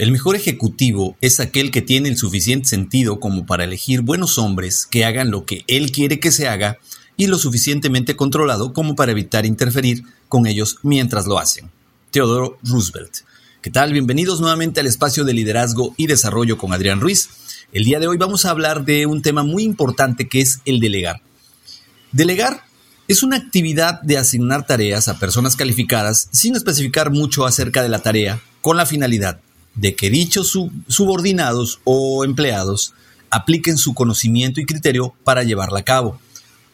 El mejor ejecutivo es aquel que tiene el suficiente sentido como para elegir buenos hombres que hagan lo que él quiere que se haga y lo suficientemente controlado como para evitar interferir con ellos mientras lo hacen. Teodoro Roosevelt. ¿Qué tal? Bienvenidos nuevamente al espacio de liderazgo y desarrollo con Adrián Ruiz. El día de hoy vamos a hablar de un tema muy importante que es el delegar. Delegar es una actividad de asignar tareas a personas calificadas sin especificar mucho acerca de la tarea con la finalidad de que dichos subordinados o empleados apliquen su conocimiento y criterio para llevarla a cabo.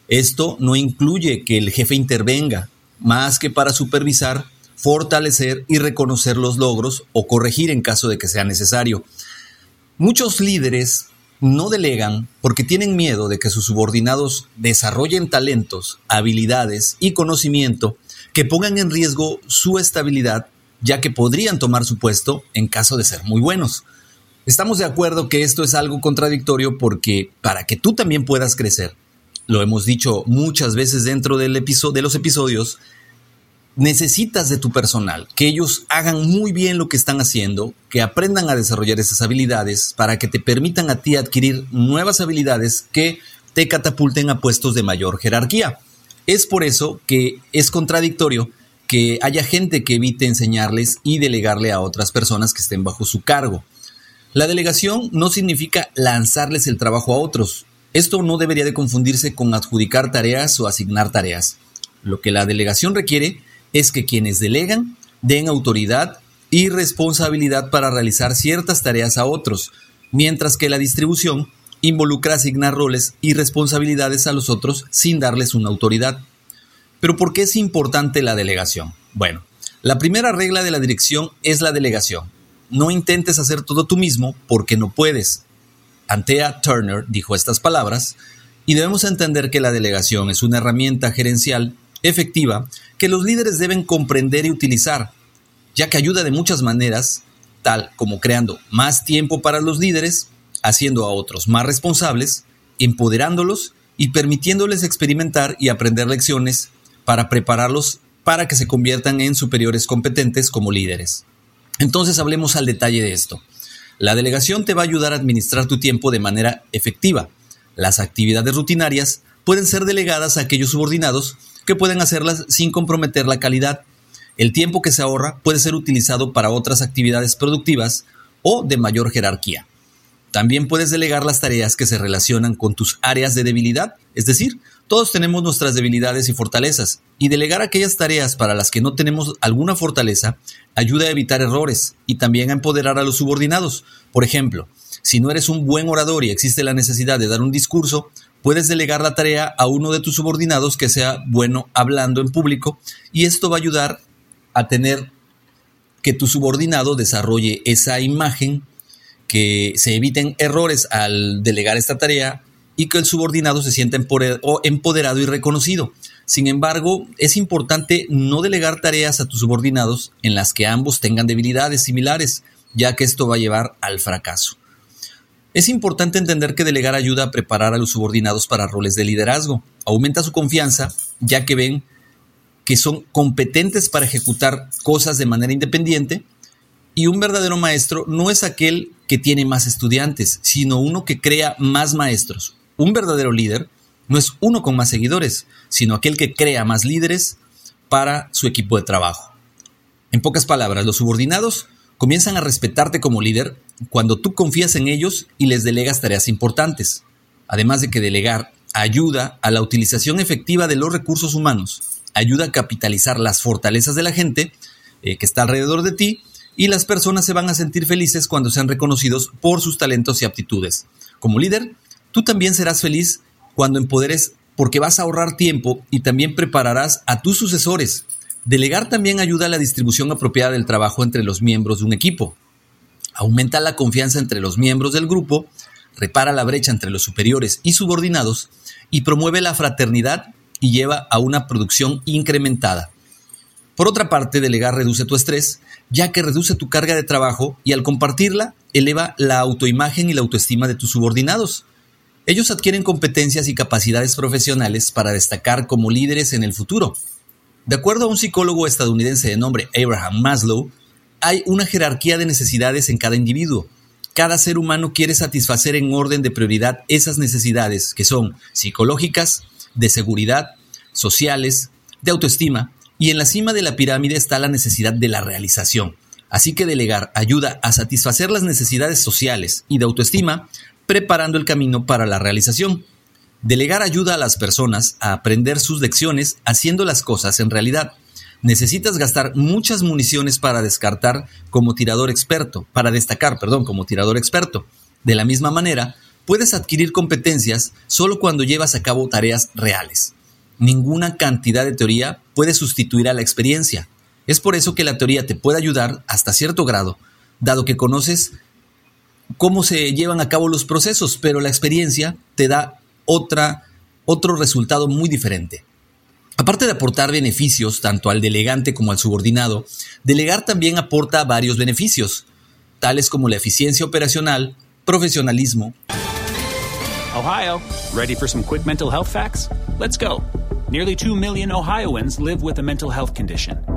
Esto no incluye que el jefe intervenga, más que para supervisar, fortalecer y reconocer los logros o corregir en caso de que sea necesario. Muchos líderes no delegan porque tienen miedo de que sus subordinados desarrollen talentos, habilidades y conocimiento que pongan en riesgo su estabilidad ya que podrían tomar su puesto en caso de ser muy buenos. Estamos de acuerdo que esto es algo contradictorio porque para que tú también puedas crecer, lo hemos dicho muchas veces dentro de los episodios, necesitas de tu personal, que ellos hagan muy bien lo que están haciendo, que aprendan a desarrollar esas habilidades para que te permitan a ti adquirir nuevas habilidades que te catapulten a puestos de mayor jerarquía. Es por eso que es contradictorio que haya gente que evite enseñarles y delegarle a otras personas que estén bajo su cargo. La delegación no significa lanzarles el trabajo a otros. Esto no debería de confundirse con adjudicar tareas o asignar tareas. Lo que la delegación requiere es que quienes delegan den autoridad y responsabilidad para realizar ciertas tareas a otros, mientras que la distribución involucra asignar roles y responsabilidades a los otros sin darles una autoridad. Pero ¿por qué es importante la delegación? Bueno, la primera regla de la dirección es la delegación. No intentes hacer todo tú mismo porque no puedes. Antea Turner dijo estas palabras y debemos entender que la delegación es una herramienta gerencial efectiva que los líderes deben comprender y utilizar, ya que ayuda de muchas maneras, tal como creando más tiempo para los líderes, haciendo a otros más responsables, empoderándolos y permitiéndoles experimentar y aprender lecciones para prepararlos para que se conviertan en superiores competentes como líderes. Entonces hablemos al detalle de esto. La delegación te va a ayudar a administrar tu tiempo de manera efectiva. Las actividades rutinarias pueden ser delegadas a aquellos subordinados que pueden hacerlas sin comprometer la calidad. El tiempo que se ahorra puede ser utilizado para otras actividades productivas o de mayor jerarquía. También puedes delegar las tareas que se relacionan con tus áreas de debilidad, es decir, todos tenemos nuestras debilidades y fortalezas, y delegar aquellas tareas para las que no tenemos alguna fortaleza ayuda a evitar errores y también a empoderar a los subordinados. Por ejemplo, si no eres un buen orador y existe la necesidad de dar un discurso, puedes delegar la tarea a uno de tus subordinados que sea bueno hablando en público y esto va a ayudar a tener que tu subordinado desarrolle esa imagen, que se eviten errores al delegar esta tarea y que el subordinado se sienta empoderado y reconocido. Sin embargo, es importante no delegar tareas a tus subordinados en las que ambos tengan debilidades similares, ya que esto va a llevar al fracaso. Es importante entender que delegar ayuda a preparar a los subordinados para roles de liderazgo, aumenta su confianza, ya que ven que son competentes para ejecutar cosas de manera independiente, y un verdadero maestro no es aquel que tiene más estudiantes, sino uno que crea más maestros, un verdadero líder no es uno con más seguidores, sino aquel que crea más líderes para su equipo de trabajo. En pocas palabras, los subordinados comienzan a respetarte como líder cuando tú confías en ellos y les delegas tareas importantes. Además de que delegar ayuda a la utilización efectiva de los recursos humanos, ayuda a capitalizar las fortalezas de la gente eh, que está alrededor de ti y las personas se van a sentir felices cuando sean reconocidos por sus talentos y aptitudes. Como líder, Tú también serás feliz cuando empoderes porque vas a ahorrar tiempo y también prepararás a tus sucesores. Delegar también ayuda a la distribución apropiada del trabajo entre los miembros de un equipo. Aumenta la confianza entre los miembros del grupo, repara la brecha entre los superiores y subordinados y promueve la fraternidad y lleva a una producción incrementada. Por otra parte, delegar reduce tu estrés, ya que reduce tu carga de trabajo y al compartirla eleva la autoimagen y la autoestima de tus subordinados. Ellos adquieren competencias y capacidades profesionales para destacar como líderes en el futuro. De acuerdo a un psicólogo estadounidense de nombre Abraham Maslow, hay una jerarquía de necesidades en cada individuo. Cada ser humano quiere satisfacer en orden de prioridad esas necesidades que son psicológicas, de seguridad, sociales, de autoestima, y en la cima de la pirámide está la necesidad de la realización. Así que delegar ayuda a satisfacer las necesidades sociales y de autoestima, preparando el camino para la realización. Delegar ayuda a las personas a aprender sus lecciones haciendo las cosas en realidad. Necesitas gastar muchas municiones para descartar como tirador experto, para destacar, perdón, como tirador experto. De la misma manera, puedes adquirir competencias solo cuando llevas a cabo tareas reales. Ninguna cantidad de teoría puede sustituir a la experiencia. Es por eso que la teoría te puede ayudar hasta cierto grado, dado que conoces cómo se llevan a cabo los procesos, pero la experiencia te da otra, otro resultado muy diferente. Aparte de aportar beneficios tanto al delegante como al subordinado, delegar también aporta varios beneficios, tales como la eficiencia operacional, profesionalismo. Ohio, ready for some quick mental health facts? Let's go. Nearly 2 million Ohioans live with a mental health condition.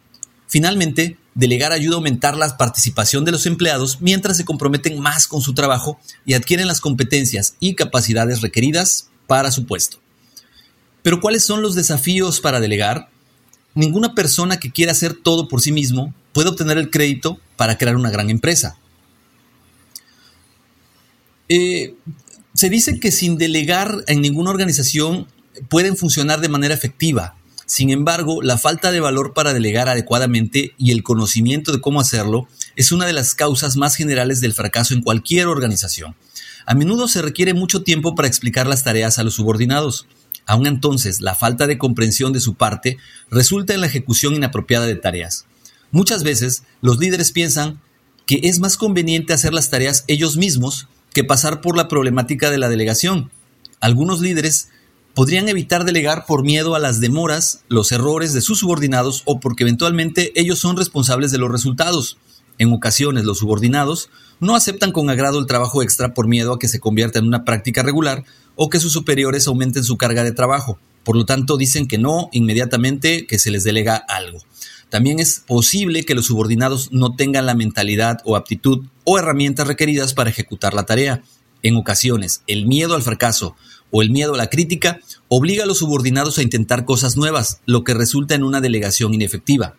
Finalmente, delegar ayuda a aumentar la participación de los empleados mientras se comprometen más con su trabajo y adquieren las competencias y capacidades requeridas para su puesto. Pero ¿cuáles son los desafíos para delegar? Ninguna persona que quiera hacer todo por sí mismo puede obtener el crédito para crear una gran empresa. Eh, se dice que sin delegar en ninguna organización pueden funcionar de manera efectiva, sin embargo, la falta de valor para delegar adecuadamente y el conocimiento de cómo hacerlo es una de las causas más generales del fracaso en cualquier organización. A menudo se requiere mucho tiempo para explicar las tareas a los subordinados. Aún entonces, la falta de comprensión de su parte resulta en la ejecución inapropiada de tareas. Muchas veces, los líderes piensan que es más conveniente hacer las tareas ellos mismos que pasar por la problemática de la delegación. Algunos líderes podrían evitar delegar por miedo a las demoras, los errores de sus subordinados o porque eventualmente ellos son responsables de los resultados. En ocasiones los subordinados no aceptan con agrado el trabajo extra por miedo a que se convierta en una práctica regular o que sus superiores aumenten su carga de trabajo. Por lo tanto, dicen que no inmediatamente que se les delega algo. También es posible que los subordinados no tengan la mentalidad o aptitud o herramientas requeridas para ejecutar la tarea. En ocasiones, el miedo al fracaso o el miedo a la crítica obliga a los subordinados a intentar cosas nuevas, lo que resulta en una delegación inefectiva.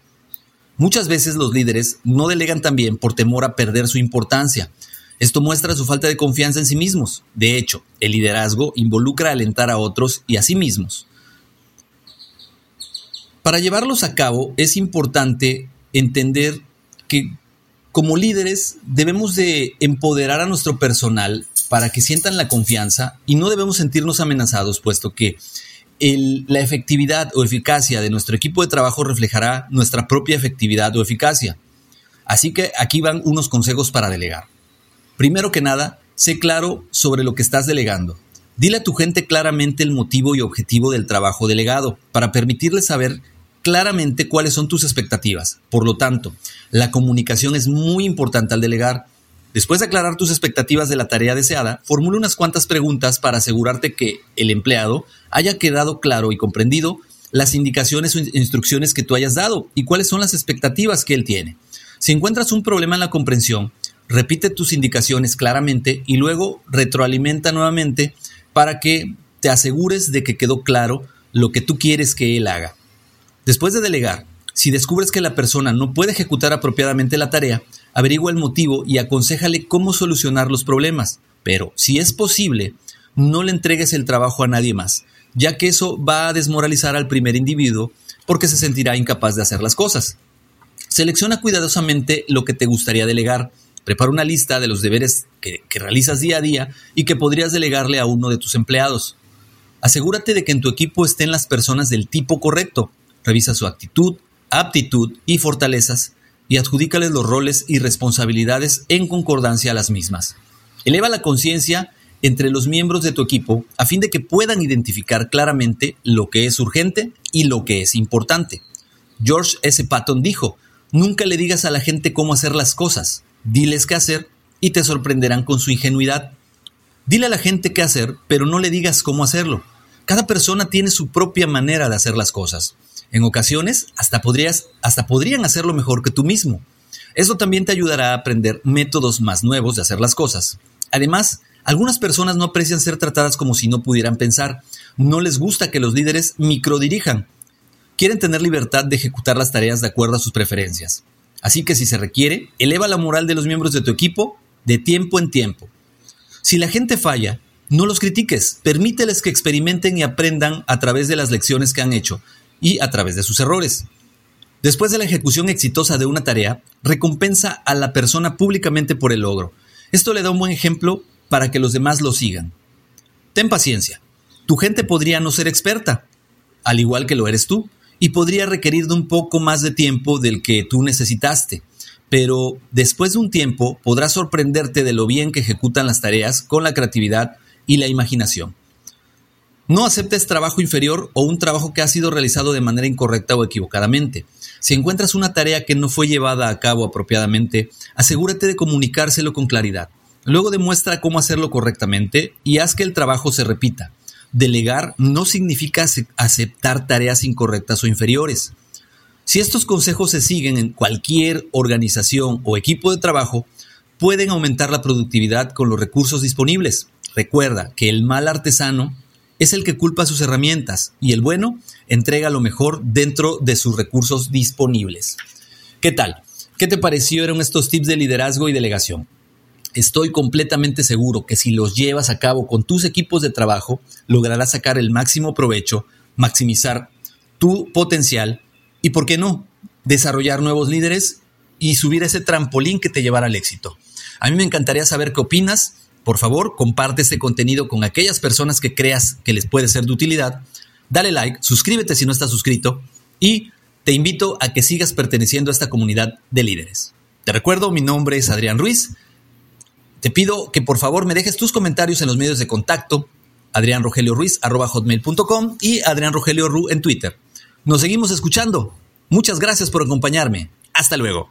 Muchas veces los líderes no delegan también por temor a perder su importancia. Esto muestra su falta de confianza en sí mismos. De hecho, el liderazgo involucra alentar a otros y a sí mismos. Para llevarlos a cabo es importante entender que como líderes debemos de empoderar a nuestro personal para que sientan la confianza y no debemos sentirnos amenazados, puesto que la efectividad o eficacia de nuestro equipo de trabajo reflejará nuestra propia efectividad o eficacia. Así que aquí van unos consejos para delegar. Primero que nada, sé claro sobre lo que estás delegando. Dile a tu gente claramente el motivo y objetivo del trabajo delegado para permitirles saber claramente cuáles son tus expectativas. Por lo tanto, la comunicación es muy importante al delegar Después de aclarar tus expectativas de la tarea deseada, formula unas cuantas preguntas para asegurarte que el empleado haya quedado claro y comprendido las indicaciones o instrucciones que tú hayas dado y cuáles son las expectativas que él tiene. Si encuentras un problema en la comprensión, repite tus indicaciones claramente y luego retroalimenta nuevamente para que te asegures de que quedó claro lo que tú quieres que él haga. Después de delegar, si descubres que la persona no puede ejecutar apropiadamente la tarea, averigua el motivo y aconsejale cómo solucionar los problemas. Pero, si es posible, no le entregues el trabajo a nadie más, ya que eso va a desmoralizar al primer individuo porque se sentirá incapaz de hacer las cosas. Selecciona cuidadosamente lo que te gustaría delegar. Prepara una lista de los deberes que, que, realizas día a día y que podrías delegarle a uno de tus empleados. Asegúrate de que en tu equipo estén las personas del tipo correcto. Revisa su actitud, aptitud y fortalezas y adjudícales los roles y responsabilidades en concordancia a las mismas. Eleva la conciencia entre los miembros de tu equipo a fin de que puedan identificar claramente lo que es urgente y lo que es importante. George S. Patton dijo, nunca le digas a la gente cómo hacer las cosas, diles qué hacer y te sorprenderán con su ingenuidad. Dile a la gente qué hacer, pero no le digas cómo hacerlo. Cada persona tiene su propia manera de hacer las cosas. En ocasiones, hasta, podrías, hasta podrían hacerlo mejor que tú mismo. Eso también te ayudará a aprender métodos más nuevos de hacer las cosas. Además, algunas personas no aprecian ser tratadas como si no pudieran pensar. No les gusta que los líderes microdirijan. Quieren tener libertad de ejecutar las tareas de acuerdo a sus preferencias. Así que si se requiere, eleva la moral de los miembros de tu equipo de tiempo en tiempo. Si la gente falla, no los critiques, permíteles que experimenten y aprendan a través de las lecciones que han hecho y a través de sus errores. Después de la ejecución exitosa de una tarea, recompensa a la persona públicamente por el logro. Esto le da un buen ejemplo para que los demás lo sigan. Ten paciencia. Tu gente podría no ser experta, al igual que lo eres tú, y podría requerir de un poco más de tiempo del que tú necesitaste, pero después de un tiempo podrás sorprenderte de lo bien que ejecutan las tareas con la creatividad y la imaginación. No aceptes trabajo inferior o un trabajo que ha sido realizado de manera incorrecta o equivocadamente. Si encuentras una tarea que no fue llevada a cabo apropiadamente, asegúrate de comunicárselo con claridad. Luego demuestra cómo hacerlo correctamente y haz que el trabajo se repita. Delegar no significa aceptar tareas incorrectas o inferiores. Si estos consejos se siguen en cualquier organización o equipo de trabajo, pueden aumentar la productividad con los recursos disponibles. Recuerda que el mal artesano es el que culpa sus herramientas y el bueno entrega lo mejor dentro de sus recursos disponibles. ¿Qué tal? ¿Qué te parecieron estos tips de liderazgo y delegación? Estoy completamente seguro que si los llevas a cabo con tus equipos de trabajo, lograrás sacar el máximo provecho, maximizar tu potencial y, ¿por qué no?, desarrollar nuevos líderes y subir ese trampolín que te llevará al éxito. A mí me encantaría saber qué opinas. Por favor, comparte este contenido con aquellas personas que creas que les puede ser de utilidad. Dale like, suscríbete si no estás suscrito y te invito a que sigas perteneciendo a esta comunidad de líderes. Te recuerdo, mi nombre es Adrián Ruiz te pido que por favor me dejes tus comentarios en los medios de contacto, adrianrogelioruiz.com y Adrián Rogelio Ru en Twitter. Nos seguimos escuchando. Muchas gracias por acompañarme. Hasta luego.